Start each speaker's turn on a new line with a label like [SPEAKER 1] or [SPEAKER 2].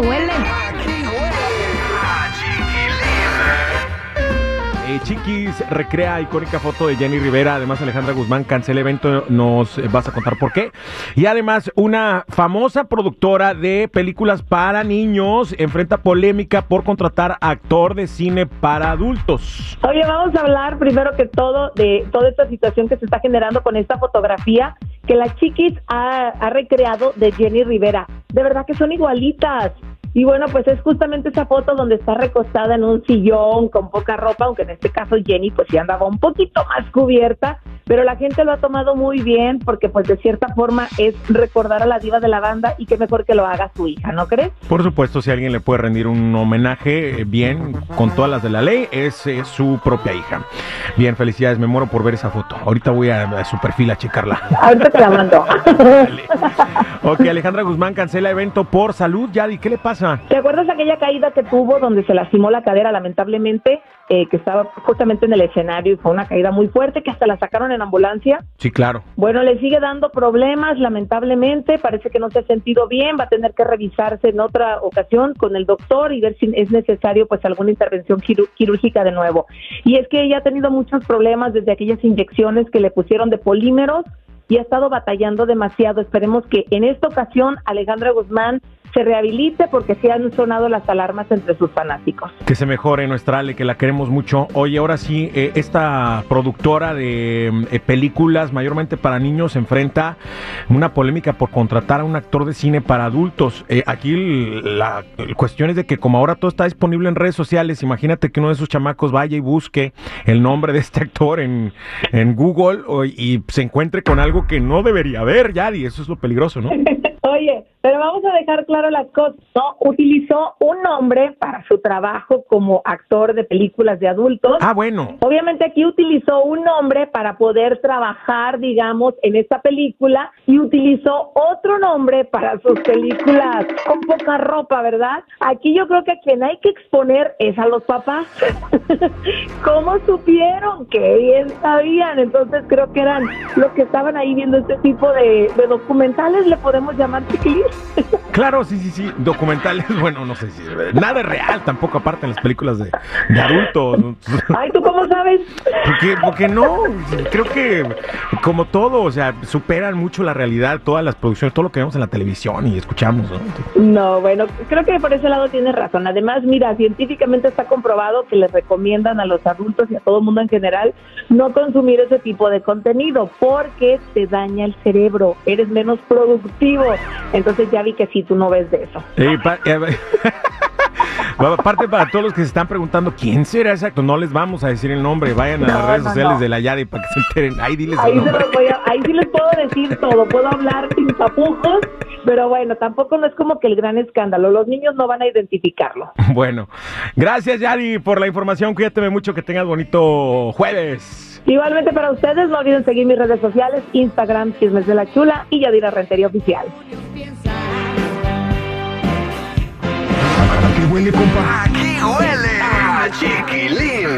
[SPEAKER 1] huele.
[SPEAKER 2] Eh, Chiquis recrea icónica foto de Jenny Rivera. Además, Alejandra Guzmán cancela evento. Nos vas a contar por qué. Y además, una famosa productora de películas para niños enfrenta polémica por contratar actor de cine para adultos.
[SPEAKER 3] Oye, vamos a hablar primero que todo de toda esta situación que se está generando con esta fotografía que la Chiquis ha, ha recreado de Jenny Rivera. De verdad que son igualitas. Y bueno, pues es justamente esa foto donde está recostada en un sillón con poca ropa, aunque en este caso Jenny pues sí andaba un poquito más cubierta, pero la gente lo ha tomado muy bien porque pues de cierta forma es recordar a la diva de la banda y qué mejor que lo haga su hija, ¿no crees?
[SPEAKER 2] Por supuesto, si alguien le puede rendir un homenaje eh, bien, con todas las de la ley, es eh, su propia hija. Bien, felicidades, me muero por ver esa foto. Ahorita voy a, a su perfil a checarla.
[SPEAKER 3] Ahorita te la mando.
[SPEAKER 2] Ok, Alejandra Guzmán cancela evento por salud. Yadi, ¿qué le pasa?
[SPEAKER 3] ¿Te acuerdas aquella caída que tuvo donde se lastimó la cadera lamentablemente, eh, que estaba justamente en el escenario y fue una caída muy fuerte que hasta la sacaron en ambulancia?
[SPEAKER 2] Sí, claro.
[SPEAKER 3] Bueno, le sigue dando problemas, lamentablemente, parece que no se ha sentido bien, va a tener que revisarse en otra ocasión con el doctor y ver si es necesario pues alguna intervención quirúrgica de nuevo. Y es que ella ha tenido muchos problemas desde aquellas inyecciones que le pusieron de polímeros y ha estado batallando demasiado. Esperemos que en esta ocasión Alejandra Guzmán se rehabilite porque sí han sonado las alarmas entre sus fanáticos.
[SPEAKER 2] Que se mejore nuestra Ale, que la queremos mucho. Oye, ahora sí, eh, esta productora de eh, películas, mayormente para niños, enfrenta una polémica por contratar a un actor de cine para adultos. Eh, aquí la l- cuestión es de que como ahora todo está disponible en redes sociales, imagínate que uno de esos chamacos vaya y busque el nombre de este actor en, en Google o- y se encuentre con algo que no debería haber, ya, y eso es lo peligroso, ¿no?
[SPEAKER 3] Oye, pero vamos a dejar claro las cosas. ¿no? Utilizó un nombre para su trabajo como actor de películas de adultos.
[SPEAKER 2] Ah, bueno.
[SPEAKER 3] Obviamente aquí utilizó un nombre para poder trabajar, digamos, en esta película y utilizó otro nombre para sus películas con poca ropa, ¿verdad? Aquí yo creo que a quien hay que exponer es a los papás. ¿Cómo supieron? Que bien sabían. Entonces creo que eran los que estaban ahí viendo este tipo de, de documentales, le podemos llamar chiquillos.
[SPEAKER 2] Claro, sí, sí, sí. Documentales, bueno, no sé si. Nada real tampoco, aparte en las películas de, de adultos.
[SPEAKER 3] Ay, ¿tú cómo sabes?
[SPEAKER 2] Porque, porque no, creo que como todo, o sea, superan mucho la realidad, todas las producciones, todo lo que vemos en la televisión y escuchamos, ¿no?
[SPEAKER 3] No, bueno, creo que por ese lado tienes razón. Además, mira, científicamente está comprobado que les recomiendan a los adultos y a todo el mundo en general no consumir ese tipo de contenido porque te daña el cerebro, eres menos productivo. Entonces ya vi que sí, tú no ves de eso.
[SPEAKER 2] Eh, pa- Aparte, para todos los que se están preguntando quién será exacto, no les vamos a decir el nombre. Vayan a
[SPEAKER 3] No,
[SPEAKER 2] las redes
[SPEAKER 3] no,
[SPEAKER 2] sociales
[SPEAKER 3] no.
[SPEAKER 2] de la Yadi para que se enteren. Ahí diles
[SPEAKER 3] Ahí,
[SPEAKER 2] el
[SPEAKER 3] se
[SPEAKER 2] nombre.
[SPEAKER 3] los voy a- ahí sí les puedo decir todo, puedo hablar sin tapujos, pero bueno, tampoco no es como que el gran escándalo. Los niños no van a identificarlo.
[SPEAKER 2] Bueno, gracias Yadi por la información. Cuídate mucho, que tengas bonito jueves.
[SPEAKER 3] Igualmente para ustedes, no olviden seguir mis redes sociales, Instagram, Chismes de la Chula y Yadira Rentería Oficial.
[SPEAKER 4] ¿A qué huele, compa?
[SPEAKER 5] Aquí huele a chiquilín.